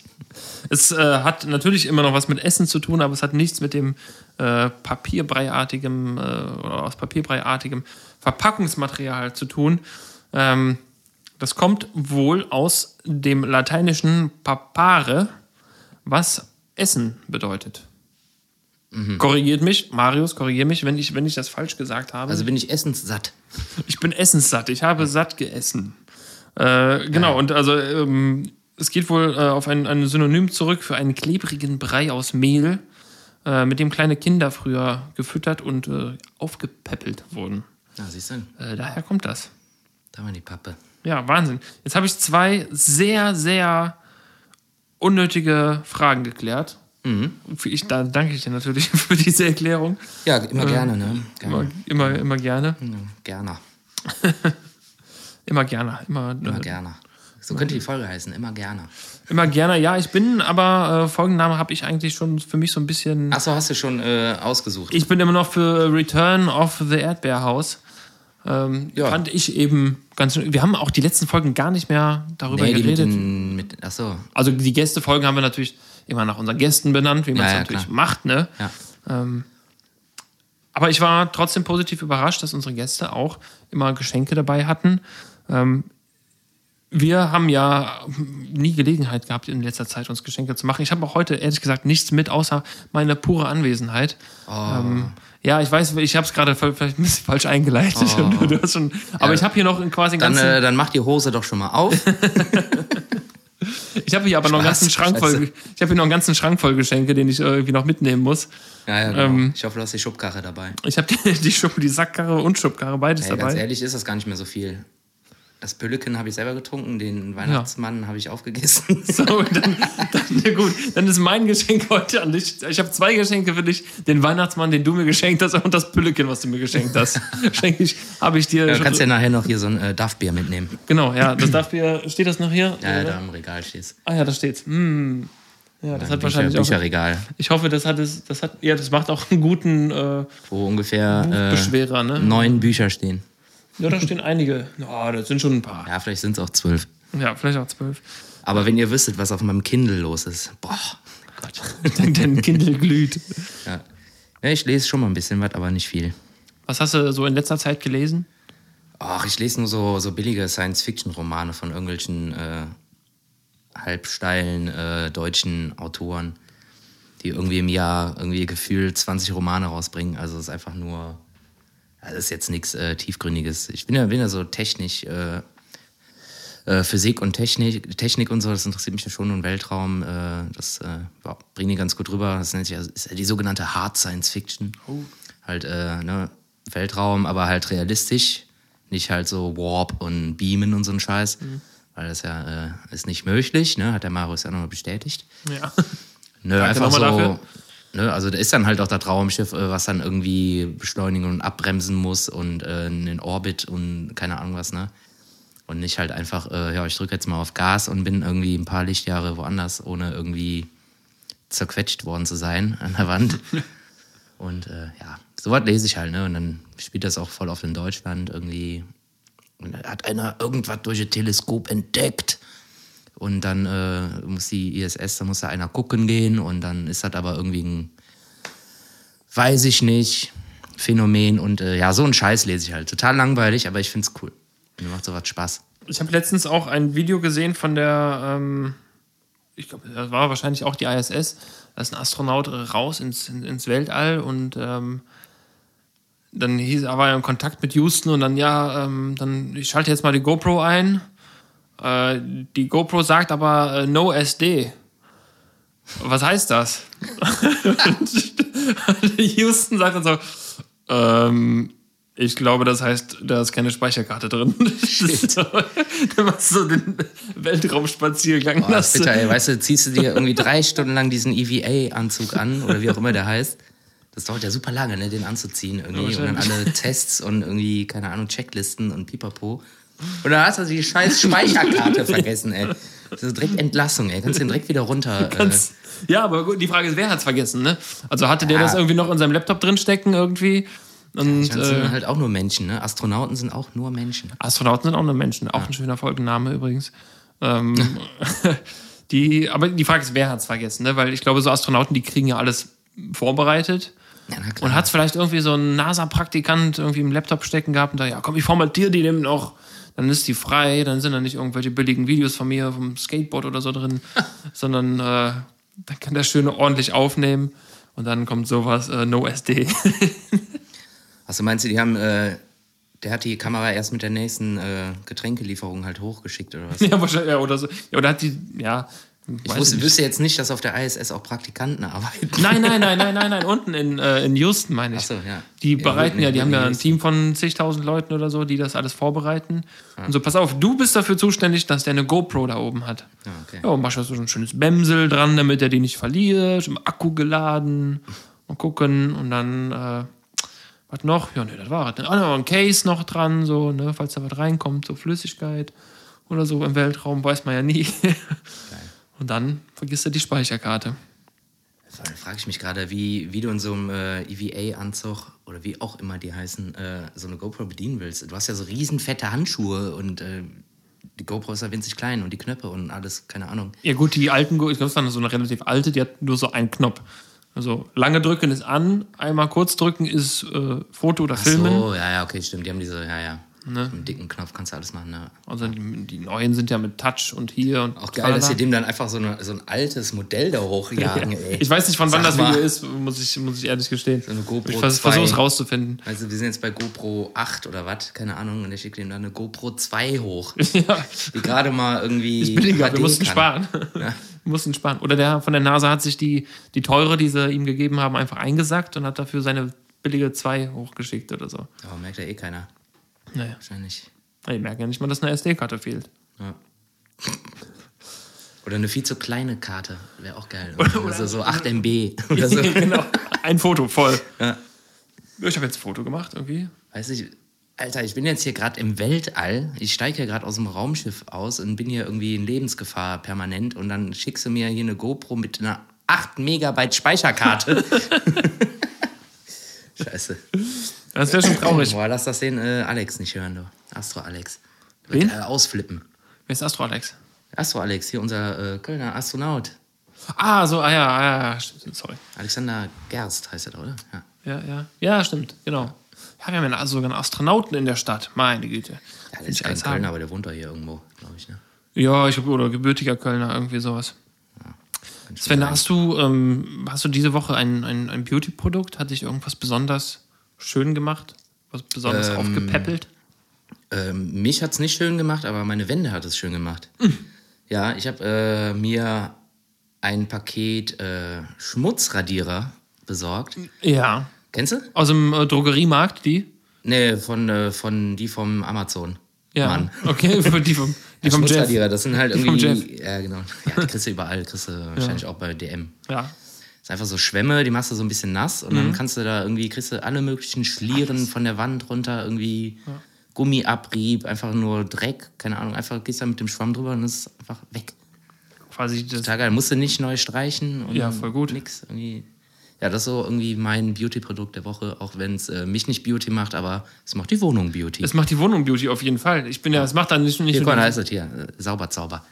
Es äh, hat natürlich immer noch was mit Essen zu tun, aber es hat nichts mit dem äh, papierbreiartigem äh, oder aus papierbreiartigem Verpackungsmaterial zu tun. Ähm, das kommt wohl aus dem lateinischen papare, was Essen bedeutet. Korrigiert mich, Marius, korrigiert mich, wenn ich, wenn ich das falsch gesagt habe. Also bin ich essenssatt. Ich bin essenssatt. Ich habe satt gegessen. Äh, genau, und also ähm, es geht wohl äh, auf ein, ein Synonym zurück für einen klebrigen Brei aus Mehl, äh, mit dem kleine Kinder früher gefüttert und äh, aufgepäppelt wurden. Ja, siehst du, Äh, daher kommt das. da war die Pappe. Ja, Wahnsinn. Jetzt habe ich zwei sehr, sehr unnötige Fragen geklärt. Für Ich, da danke ich dir natürlich für diese Erklärung. Ja, immer gerne, ne? Immer, Gerne. immer, immer gerne. Ja, gerne. Immer gerne. Immer, Immer äh, gerne. So könnte die Folge heißen, immer gerne. Immer gerne, ja, ich bin, aber äh, Folgenname habe ich eigentlich schon für mich so ein bisschen. Achso, hast du schon äh, ausgesucht? Ich bin immer noch für Return of the Erdbeerhaus. Ähm, Ja. Fand ich eben ganz schön. Wir haben auch die letzten Folgen gar nicht mehr darüber nee, die mit geredet. den, mit, achso, Also die Gästefolgen haben wir natürlich immer nach unseren Gästen benannt, wie man es Ja, natürlich klar. macht, ne? Ähm, aber ich war trotzdem positiv überrascht, dass unsere Gäste auch immer Geschenke dabei hatten. Ähm, wir haben ja nie Gelegenheit gehabt, in letzter Zeit uns Geschenke zu machen. Ich habe auch heute ehrlich gesagt nichts mit, außer meine pure Anwesenheit. Oh. Ähm, ja, ich weiß, ich habe es gerade vielleicht ein bisschen falsch eingeleitet. Hast schon, aber Ja. ich habe hier noch quasi einen Dann, ganzen, äh, dann mach die Hose doch schon mal auf. ich habe hier aber noch einen ganzen Schrank voll, ich habe hier noch einen ganzen Schrank voll Geschenke, den ich irgendwie noch mitnehmen muss. Ja, ja, genau. Ähm, ich hoffe, du hast die Schubkarre dabei. Ich habe die, die, Schub, die Sackkarre und Schubkarre, beides Ey, ganz dabei. ehrlich ist das gar nicht mehr so viel. Das Pülleken habe ich selber getrunken, den Weihnachtsmann habe ich aufgegessen. So, dann, dann, ja gut, dann ist mein Geschenk heute an dich. Ich habe zwei Geschenke für dich. Den Weihnachtsmann, den du mir geschenkt hast, und das Pülleken, was du mir geschenkt hast. Schenke ich, habe ich dir Du schon. kannst ja nachher noch hier so ein äh, Duff-Bier mitnehmen. Genau, ja, das darf hier, steht das noch hier? Ja, ja, da im Regal stehst. Ah ja, da steht's. Hm. Ja, das hat Bücher, wahrscheinlich auch. Bücherregal, Ich hoffe, das hat es, das hat, ja, das macht auch einen guten äh, wo ungefähr Beschwerer, äh, ne? neun Bücher stehen. Ja, da stehen einige. Ja, das sind schon ein paar. Ja, vielleicht sind es auch zwölf. Ja, vielleicht auch zwölf. Aber wenn ihr wüsstet, was auf meinem Kindle los ist, boah, Gott. Dein, dein Kindle glüht. Ja. ja, ich lese schon mal ein bisschen was, aber nicht viel. Was hast du so in letzter Zeit gelesen? Ach, ich lese nur so, so billige Science-Fiction-Romane von irgendwelchen äh, halbsteilen äh, deutschen Autoren, die irgendwie im Jahr irgendwie gefühlt 20 Romane rausbringen. Also es ist einfach nur, also es ist jetzt nichts äh, Tiefgründiges. Ich bin ja, bin ja so technisch, äh, äh, Physik und Technik, Technik und so, das interessiert mich ja schon und Weltraum, äh, das äh, ja, bringen die ganz gut rüber. Das nennt sich, ja- ist ja die sogenannte Hard Science Fiction. Halt, äh, ne, Weltraum, aber halt realistisch. Nicht halt so Warp und Beamen und so ein Scheiß. Weil das ja ist nicht möglich, ne? Hat der Marius ja nochmal bestätigt. Ja. Nö, Danke einfach so. dafür. Ne, also da ist dann halt auch das Raumschiff, äh, was dann irgendwie beschleunigen und abbremsen muss und äh, in den Orbit und keine Ahnung was, ne? Und nicht halt einfach, äh, ja, ich drücke jetzt mal auf Gas und bin irgendwie ein paar Lichtjahre woanders, ohne irgendwie zerquetscht worden zu sein an der Wand. und äh, ja, sowas lese ich halt, ne? Und dann spielt das auch voll oft in Deutschland irgendwie. Und da hat einer irgendwas durch ein Teleskop entdeckt. Und dann äh, muss die ISS, da muss da einer gucken gehen und dann ist das aber irgendwie ein, weiß ich nicht, Phänomen und äh, ja, so ein Scheiß lese ich halt. Total langweilig, aber ich find's cool. Mir macht sowas Spaß. Ich habe letztens auch ein Video gesehen von der, ähm, ich glaube, das war wahrscheinlich auch die ISS. Da ist ein Astronaut raus ins, in- ins Weltall und ähm, dann hieß, war er in Kontakt mit Houston und dann, ja, ähm, dann, ich schalte jetzt mal die GoPro ein. Äh, die GoPro sagt aber äh, No SD. Was heißt das? Houston sagt dann so, ähm, ich glaube, das heißt, da ist keine Speicherkarte drin. So, dann machst du so den Weltraumspaziergang. Boah, das ist bitter, ey. Weißt du, ziehst du dir irgendwie drei Stunden lang diesen EVA-Anzug an oder wie auch immer der heißt. Das dauert ja super lange, ne, den anzuziehen irgendwie. Und dann alle Tests und irgendwie, keine Ahnung, Checklisten und pipapo. Und dann hast du die scheiß Speicherkarte vergessen, ey. Das ist direkt Entlassung, ey. Kannst du den direkt wieder runter. Äh, ja, aber gut, die Frage ist, wer hat's vergessen, ne? Also hatte der Ja. das irgendwie noch in seinem Laptop drinstecken irgendwie? Und meine, das sind äh, halt auch nur Menschen, ne? Astronauten sind auch nur Menschen. Astronauten sind auch nur Menschen. Auch ein schöner Folgenname übrigens. Ähm, die, aber die Frage ist, wer hat's vergessen, ne? Weil ich glaube, so Astronauten, die kriegen ja alles vorbereitet. Ja. Und hat es vielleicht irgendwie so ein NASA-Praktikant irgendwie im Laptop stecken gehabt und da, ja komm, ich formatiere die dem noch. Dann ist die frei, dann sind da nicht irgendwelche billigen Videos von mir vom Skateboard oder so drin, sondern äh, dann kann der schöne ordentlich aufnehmen und dann kommt sowas, äh, No SD. Du meinst du, die haben, äh, der hat die Kamera erst mit der nächsten äh, Getränkelieferung halt hochgeschickt oder was? ja, wahrscheinlich, ja, oder so. Ja, oder hat die, ja. Ich wusste, wüsste jetzt nicht, dass auf der ISS auch Praktikanten arbeiten. Nein, nein, nein, nein, nein, nein, unten in, äh, in Houston meine ich. Ach so, ja. Die Ja, bereiten ja, die haben ja in ein. Team von zigtausend Leuten oder so, die das alles vorbereiten. Und so, pass auf, du bist dafür zuständig, dass der eine GoPro da oben hat. Ja, okay. Ja, und machst so ein schönes Bämsel dran, damit er die nicht verliert, im Akku geladen, mal gucken und dann, äh, was noch? Ja, ne, das war es. Ah, noch ein Case noch dran, so, ne, falls da was reinkommt, so Flüssigkeit. oder so im Weltraum, weiß man ja nie. Und dann vergisst er die Speicherkarte. Da frage ich mich gerade, wie, wie du in so einem äh, EVA-Anzug oder wie auch immer die heißen, äh, so eine GoPro bedienen willst. Du hast ja so riesen fette Handschuhe und äh, die GoPro ist ja winzig klein und die Knöpfe und alles, keine Ahnung. Ja gut, die alten, ich glaube, es war so eine relativ alte, die hat nur so einen Knopf. Also lange drücken ist an, einmal kurz drücken ist äh, Foto oder Ach Filmen. so, ja, ja, okay, stimmt. Die haben diese, ja, ja. Ne? Mit dem dicken Knopf kannst du alles machen, ne? Also die, die neuen sind ja mit Touch und hier und Auch geil, dass sie dem dann einfach so, eine, so ein altes Modell da hochjagen, ey. Ich weiß nicht, von wann Sag das mal. Video ist, muss ich, muss ich ehrlich gestehen. eine GoPro ich vers 2. versuche es rauszufinden. Also wir sind jetzt bei GoPro 8 oder was, keine Ahnung, und der schickt ihm dann eine GoPro 2 hoch, ja, die gerade mal irgendwie ist billiger, wir mussten kann. sparen. Wir mussten sparen. Oder der von der NASA hat sich die, die teure, die sie ihm gegeben haben, einfach eingesackt und hat dafür seine billige 2 hochgeschickt oder so. Aber merkt ja eh keiner, Naja, wahrscheinlich. ich merke ja nicht mal, dass eine SD-Karte fehlt. Ja. Oder eine viel zu kleine Karte, wäre auch geil. Also so 8 MB oder so. genau. Ein Foto, voll. Ja. Ich habe jetzt ein Foto gemacht irgendwie. Weiß ich, Alter, ich bin jetzt hier gerade im Weltall. Ich steige hier gerade aus dem Raumschiff aus und bin hier irgendwie in Lebensgefahr permanent. Und dann schickst du mir hier eine GoPro mit einer 8 Megabyte Speicherkarte. Scheiße. Das wäre schon traurig. Boah, lass das den äh, Alex nicht hören, du. Astro Alex. Wen? Wird, äh, ausflippen. Wer ist Astro Alex? Astro Alex, hier unser äh, Kölner Astronaut. Ah, so, ah ja, ah, ja, stimmt, sorry. Alexander Gerst heißt er da, oder? Ja. Ja, ja. Ja, stimmt, genau. Ja, wir haben ja sogar einen Astronauten in der Stadt. Meine Güte. Ja, der ist kein alles haben. Kölner, aber der wohnt doch hier irgendwo, glaube ich. Ne? Ja, ich glaube, oder gebürtiger Kölner, irgendwie sowas. Sven, hast du, ähm, hast du diese Woche ein, ein, ein Beauty-Produkt? Hat dich irgendwas besonders schön gemacht? Was besonders Ähm, aufgepäppelt? Ähm, mich hat es nicht schön gemacht, aber meine Wände hat es schön gemacht. Ja, ich habe äh, mir ein Paket äh, Schmutzradierer besorgt. Ja. Kennst du? Aus dem äh, Drogeriemarkt, die? Nee, von, äh, von die vom Amazon. Ja. Mann. Okay, die vom, die vom Jeff. Das sind halt Die vom irgendwie. Ja, genau. Ja, die kriegst du überall, kriegst du wahrscheinlich auch bei DM. Ja. ist einfach so Schwämme, die machst du so ein bisschen nass und Mhm. dann kannst du da irgendwie, kriegst du alle möglichen Schlieren von der Wand runter, irgendwie Gummiabrieb, einfach nur Dreck, keine Ahnung, einfach gehst da mit dem Schwamm drüber und es ist einfach weg. Quasi das, Total geil. Musst du nicht neu streichen und Ja, voll gut. nix. Irgendwie. Ja, das ist so irgendwie mein Beauty-Produkt der Woche, auch wenn es äh, mich nicht Beauty macht, aber es macht die Wohnung Beauty. es macht die Wohnung Beauty auf jeden Fall. Ich bin ja, es macht dann nicht, nicht Hier, nur guck mal, da die- ist es hier. Äh, Sauber, Zauber.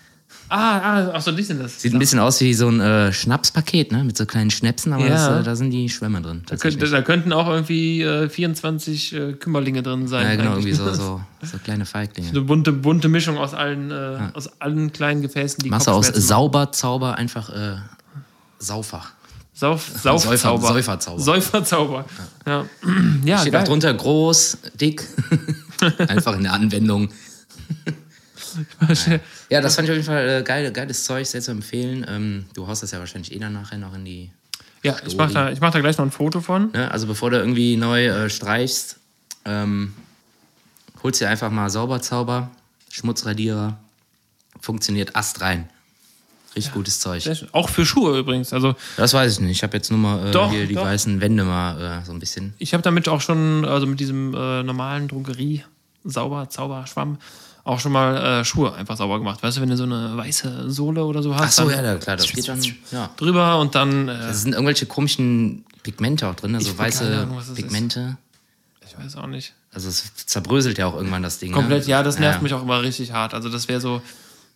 Ah, ah, ach so, die sind das. Sieht ein bisschen aus wie so ein äh, Schnapspaket, ne? Mit so kleinen Schnäpsen, aber Ja. das, äh, da sind die Schwämme drin. Da, könnte, da könnten auch irgendwie äh, 24 äh, Kümmerlinge drin sein. Ja, genau, irgendwie so, so, so kleine Feiglinge. Eine bunte, bunte Mischung aus allen, äh, aus allen kleinen Gefäßen, die Machst du aus Kopfschmerzen sauber, Zauber einfach Saufach. Sauf, Saufzauber. Säufer- Säuferzauber. Säuferzauber. Ja, ja Steht auch drunter groß, dick. einfach in der Anwendung. Ja, das fand ich auf jeden Fall äh, geil, geiles Zeug, sehr zu empfehlen. Ähm, du haust das ja wahrscheinlich eh dann nachher noch in die. Ja, ich mache da, ich mach da gleich noch ein Foto von. Ne? Also bevor du irgendwie neu äh, streichst, ähm, holst dir einfach mal Sauberzauber, Schmutzradierer. Funktioniert Ast Richtig gutes Zeug. Auch für Schuhe übrigens. Also Das weiß ich nicht. Ich habe jetzt nur mal äh, Doch, hier die doch. weißen Wände mal äh, so ein bisschen. ich habe damit auch schon, also mit diesem äh, normalen Drogerie, sauber, Zauber, Schwamm, auch schon mal äh, Schuhe einfach sauber gemacht. Weißt du, wenn du so eine weiße Sohle oder so hast, Ach so, ja, da, klar, das geht dann. Ja. drüber und dann, äh, Es sind irgendwelche komischen Pigmente auch drin, also Ich weiße Ahnung, Pigmente. ich weiß auch nicht. Also es zerbröselt ja auch irgendwann das Ding. Komplett, ne? ja, das nervt mich auch immer richtig hart. Also das wäre so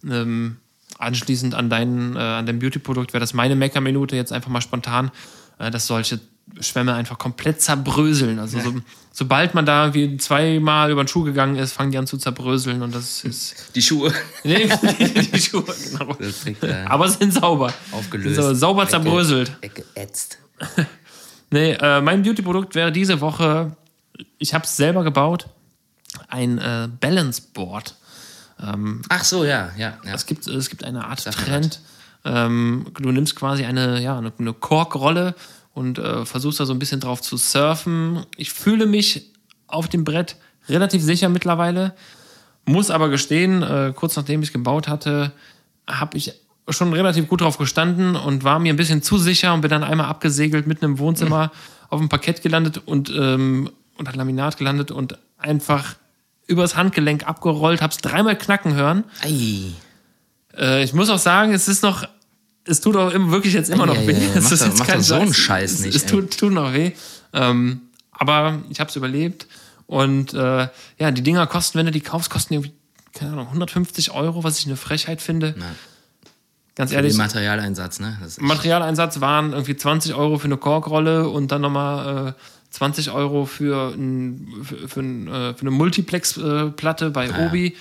ähm, anschließend an dein, äh, an dein Beauty-Produkt wäre das meine Mecker-Minute jetzt einfach mal spontan, äh, dass solche Schwämme einfach komplett zerbröseln. Also so, sobald man da wie zweimal über den Schuh gegangen ist, fangen die an zu zerbröseln und das ist Die Schuhe. nee, die Schuhe genau. Äh, Aber sind sauber. aufgelöst. So, sauber Wegge- zerbröselt. Weggeätzt. Nee, äh, mein Beauty-Produkt wäre diese Woche, ich habe es selber gebaut, ein äh, Balance Board. Ach so, ja, ja. ja. Es gibt, es gibt eine Art Trend. Ähm, du nimmst quasi eine, ja, eine, eine Korkrolle und äh, versuchst da so ein bisschen drauf zu surfen. Ich fühle mich auf dem Brett relativ sicher mittlerweile, muss aber gestehen, äh, kurz nachdem ich es gebaut hatte, habe ich schon relativ gut drauf gestanden und war mir ein bisschen zu sicher und bin dann einmal abgesegelt mitten im Wohnzimmer auf dem Parkett gelandet und ähm, unter Laminat gelandet und einfach übers Handgelenk abgerollt, hab's dreimal knacken hören. Ei. Äh, ich muss auch sagen, es ist noch, es tut auch immer, wirklich jetzt immer noch weh. ei, Es ist jetzt kein so einen Scheiß. Es- nicht, Es ey. tut, tut noch weh. Ähm, aber ich habe es überlebt. Und äh, ja, die Dinger kosten, wenn du die kaufst, kosten irgendwie, keine Ahnung, 150 Euro, was ich eine Frechheit finde. Na, Ganz ehrlich. den Materialeinsatz, ne? Materialeinsatz waren irgendwie 20 Euro für eine Korkrolle und dann nochmal äh, 20 Euro für, ein, für, für, ein, äh, für eine Multiplex-Platte bei Obi.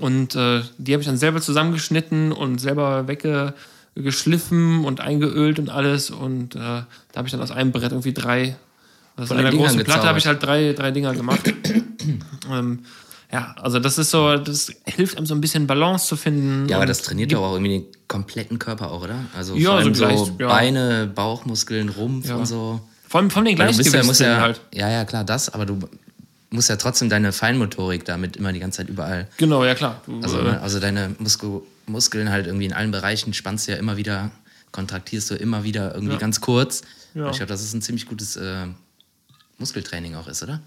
Und äh, die habe ich dann selber zusammengeschnitten und selber weggeschliffen und eingeölt und alles. Und äh, da habe ich dann aus einem Brett irgendwie drei, aus Von einer Dingern großen Platte habe ich halt drei, drei Dinger gemacht. ähm, ja, also das ist so, das hilft einem so ein bisschen Balance zu finden. Ja, aber das trainiert doch auch irgendwie den kompletten Körper auch, oder? Also Ja, vor allem so so, ja. Beine, Bauchmuskeln, Rumpf Ja. und so. Vor allem von den bist ja, ja, halt. ja, ja, klar, das, aber du musst ja trotzdem deine Feinmotorik damit immer die ganze Zeit überall. Genau, ja klar. Du, Also, äh, ne, also deine Muskel, Muskeln halt irgendwie in allen Bereichen spannst du ja immer wieder, kontraktierst du immer wieder irgendwie Ja. ganz kurz. Ja. Ich glaube, dass es ein ziemlich gutes äh, Muskeltraining auch ist, oder?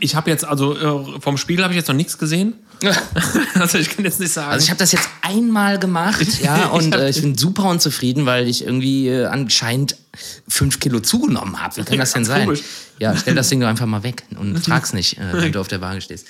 Ich habe jetzt, also äh, vom Spiegel habe ich jetzt noch nichts gesehen. also ich kann jetzt nicht sagen. Also ich habe das jetzt einmal gemacht, ja, und äh, ich bin super unzufrieden, weil ich irgendwie äh, anscheinend fünf Kilo zugenommen habe. Wie kann das denn sein? Komisch. Ja, stell das Ding doch einfach mal weg und trag's nicht, äh, wenn du auf der Waage stehst.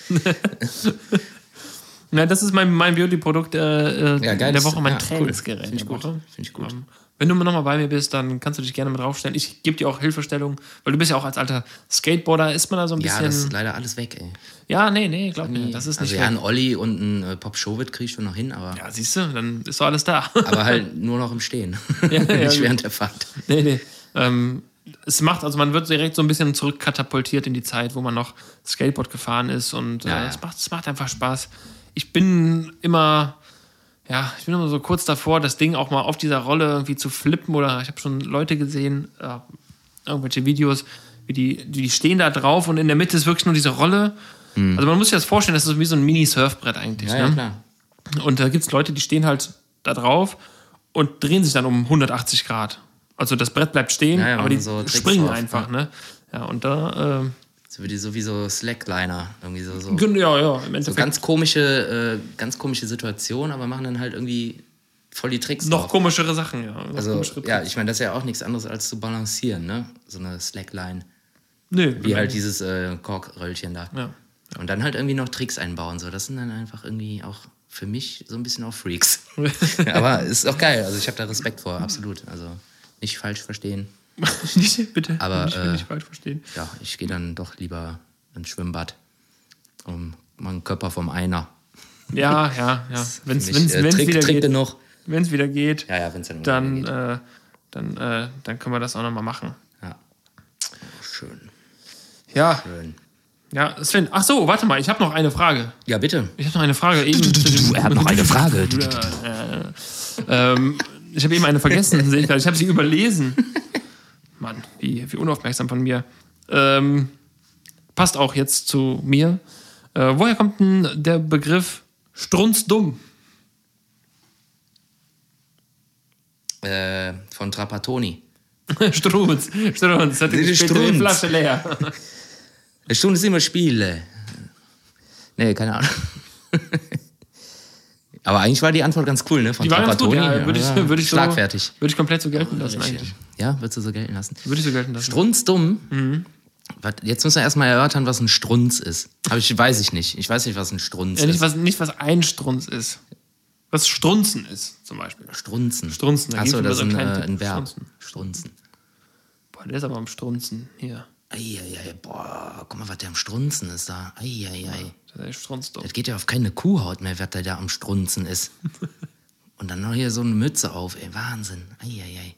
ja, das ist mein, mein Beauty-Produkt äh, äh, Ja, der Woche, mein ja, cool. Trainingsgerät. Find ich der gut. Woche. Find ich gut. Ähm, wenn du nochmal bei mir bist, dann kannst du dich gerne mit draufstellen. Ich gebe dir auch Hilfestellung, weil du bist ja auch als alter Skateboarder, ist man da so ein Ja, bisschen. das ist leider alles weg, ey. Ja, nee, nee, glaub mir, das ist nicht also ja, ein Olli und ein äh, Pop Showit krieg ich schon noch hin, aber, Ja, siehst du, dann ist doch alles da. aber halt nur noch im Stehen. Ja, ja, nicht gut. während der Fahrt. Nee, nee. Ähm, es macht, also man wird direkt so ein bisschen zurückkatapultiert in die Zeit, wo man noch Skateboard gefahren ist und äh, Ja, ja. es, macht, es macht einfach Spaß. Ich bin immer, ja, ich bin immer so kurz davor, das Ding auch mal auf dieser Rolle irgendwie zu flippen oder ich habe schon Leute gesehen, äh, irgendwelche Videos, wie die, die stehen da drauf und in der Mitte ist wirklich nur diese Rolle. Also man muss sich das vorstellen, das ist wie so ein Mini-Surfbrett eigentlich. Ja, ne? ja, klar. Und da gibt es Leute, die stehen halt da drauf und drehen sich dann um 180 Grad. Also das Brett bleibt stehen, Ja, aber die so springen drauf, einfach, ne? Ja, und da, So wie die sowieso Slackliner. Irgendwie so, so, ja, ja, im so ganz komische, äh, ganz komische Situation, aber machen dann halt irgendwie voll die Tricks noch drauf. komischere Sachen, ja. Noch Also, ja, ich meine, das ist ja auch nichts anderes als zu balancieren, ne? So eine Slackline. Nö, Wie halt dieses äh, Korkröllchen da. Ja. Und dann halt irgendwie noch Tricks einbauen. So, das sind dann einfach irgendwie auch für mich so ein bisschen auch Freaks. Aber ist auch geil. Also ich habe da Respekt vor, absolut. Also nicht falsch verstehen. nicht, bitte, Aber, nicht, äh, nicht falsch verstehen. Ja, ich gehe dann doch lieber ins Schwimmbad. Um meinen Körper vom Einer. Ja, ja, ja. Wenn es äh, Trick, wieder Trick geht, genug. wenn's wieder geht, Ja, ja, wenn es dann, dann, geht. äh, dann, äh, dann können wir das auch nochmal machen. Ja. Schön, Ja, schön. ja, Sven, ach so, warte mal, ich habe noch eine Frage. Ja, bitte. Ich habe noch eine Frage. Eben Er hat noch eine Frage. ähm, ich habe eben eine vergessen, sehe ich gerade. Ich habe sie überlesen. Mann, wie, wie unaufmerksam von mir. Ähm, passt auch jetzt zu mir. Äh, woher kommt denn der Begriff strunzdumm? Äh, von Trapattoni. Strunz, Strunz, hat die Strunz. Flasche leer. Eine Stunde ist immer Spiele. Nee, keine Ahnung. Aber eigentlich war die Antwort ganz cool, ne? Von Die war ganz gut, ja, würde ich, würde ich so, Schlagfertig. Würde ich komplett so gelten lassen eigentlich. Ja, würdest du so gelten lassen. Würde ich so gelten lassen. Strunzdumm. Mhm. Was- Jetzt müssen wir erstmal erörtern, was ein Strunz ist. Aber ich weiß ich nicht. Ich weiß nicht, was ein Strunz Ja, nicht, ist. was, nicht, was ein Strunz ist. Was Strunzen ist, zum Beispiel. Strunzen. Strunzen, da Achso, das ist ein, äh, ein Verb. Strunzen. Strunzen. Boah, der ist aber am Strunzen. Hier. Eieiei, boah, guck mal, was der am Strunzen ist da. Eieiei. Der strunzt doch. Das geht ja auf keine Kuhhaut mehr, wer der da am Strunzen ist. Und dann noch hier so eine Mütze auf, ey, Wahnsinn. Eieiei.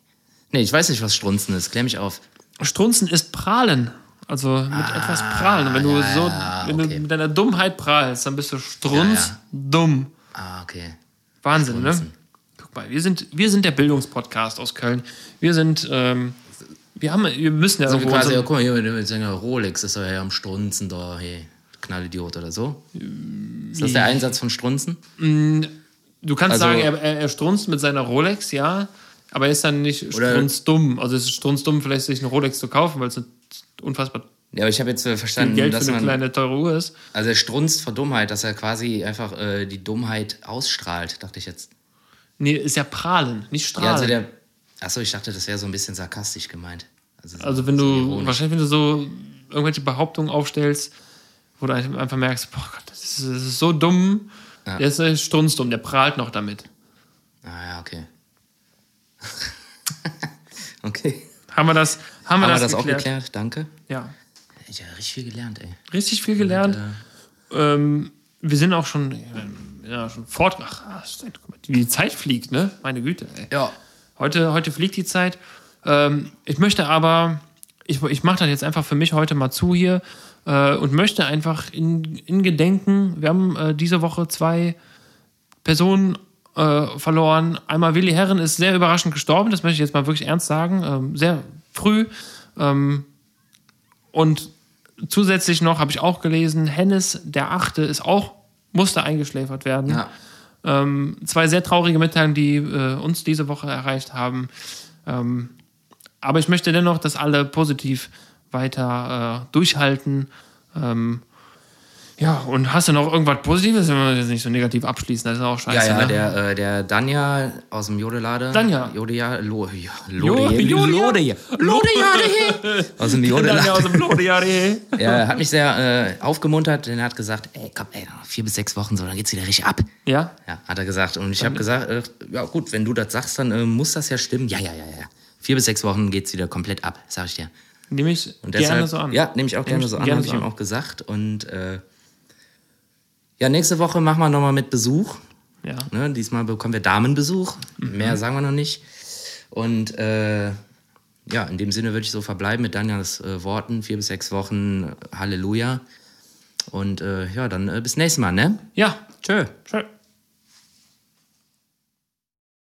Nee, ich weiß nicht, was Strunzen ist. Klär mich auf. Strunzen ist prahlen. Also mit etwas prahlen. Wenn du Ah, ja, so, wenn okay. du mit deiner Dummheit prahlst, dann bist du strunz Ja, dumm. Ah, okay. Wahnsinn, Strunzen. ne? Guck mal, wir sind, wir sind der Bildungspodcast aus Köln. Wir sind, ähm, wir haben, wir müssen ja So irgendwo quasi, ja, guck mal, hier mit dem Sänger Rolex ist er ja am Strunzen da, hey, Knallidiot oder so. Ist das der Einsatz von Strunzen? Du kannst Also- sagen, er, er strunzt mit seiner Rolex, ja, aber er ist dann nicht Oder- strunzdumm. Also es ist strunzdumm, vielleicht sich eine Rolex zu kaufen, weil es eine unfassbar Ja, aber ich habe jetzt äh, verstanden, Geld dass für eine man. kleine teure Uhr ist. Also er strunzt vor Dummheit, dass er quasi einfach äh, die Dummheit ausstrahlt, dachte ich jetzt. Nee, ist ja prahlen, nicht strahlen. Ja, also der. Achso, ich dachte, das wäre so ein bisschen sarkastisch gemeint. Also, so, Also wenn so du, ironisch. wahrscheinlich wenn du so irgendwelche Behauptungen aufstellst, wo du einfach merkst, boah Gott, das ist, das ist so dumm, Ja. der ist äh, strunzdumm, der prahlt noch damit. Ah ja, okay. okay. Haben wir das, haben wir Haben wir das, das auch geklärt? geklärt? Danke. Ja. Ich habe richtig viel gelernt, ey. Richtig viel gelernt. Ähm, wir sind auch schon, ja, schon fort. Ach, guck mal, die Zeit fliegt, ne? Meine Güte, ey. Ja. Heute, heute fliegt die Zeit. Ähm, ich möchte aber, ich, ich mache das jetzt einfach für mich heute mal zu hier äh, und möchte einfach in, in Gedenken, wir haben äh, diese Woche zwei Personen äh, verloren. Einmal Willi Herren ist sehr überraschend gestorben, das möchte ich jetzt mal wirklich ernst sagen, ähm, sehr früh. Ähm, und zusätzlich noch habe ich auch gelesen, Hennes der Achte ist auch, musste eingeschläfert werden. Ja. Ähm, zwei sehr traurige Mitteilungen, die äh, uns diese Woche erreicht haben. Ähm, aber ich möchte dennoch, dass alle positiv weiter äh, durchhalten. Ähm, ja, und hast du noch irgendwas Positives? Wenn wir jetzt nicht so negativ abschließen, das ist auch scheiße. Ja, ja, ne? der, äh, der Danja aus dem Jodelade. Danja. Jodeja, Lo, ja, Jo- Lode, Jodeja. Lode, Lode, Aus dem Dann ja aus Jodelade. dem Blode, ja, die- Er hat mich sehr äh, aufgemuntert, denn er hat gesagt, ey, komm, ey, vier bis sechs Wochen, so, dann geht's wieder richtig ab. ja, Ja, hat er gesagt. Und ich habe gesagt, äh, ja gut, wenn du das sagst, dann äh, muss das ja stimmen. Ja, ja, ja, ja. Vier bis sechs Wochen geht's wieder komplett ab, sag ich dir. nehme ich Und gerne deshalb, so an. Ja, nehme ich auch Nehm gerne so an, habe ich ihm auch gesagt. Und äh, ja, nächste Woche machen wir nochmal mit Besuch. Ja. Ne? Diesmal bekommen wir Damenbesuch. Mehr sagen wir noch nicht. Und äh, ja, in dem Sinne würde ich so verbleiben mit Daniels äh, Worten. Vier bis sechs Wochen Halleluja. Und äh, ja, dann äh, bis nächstes Mal, ne? ja, Tschö. schön.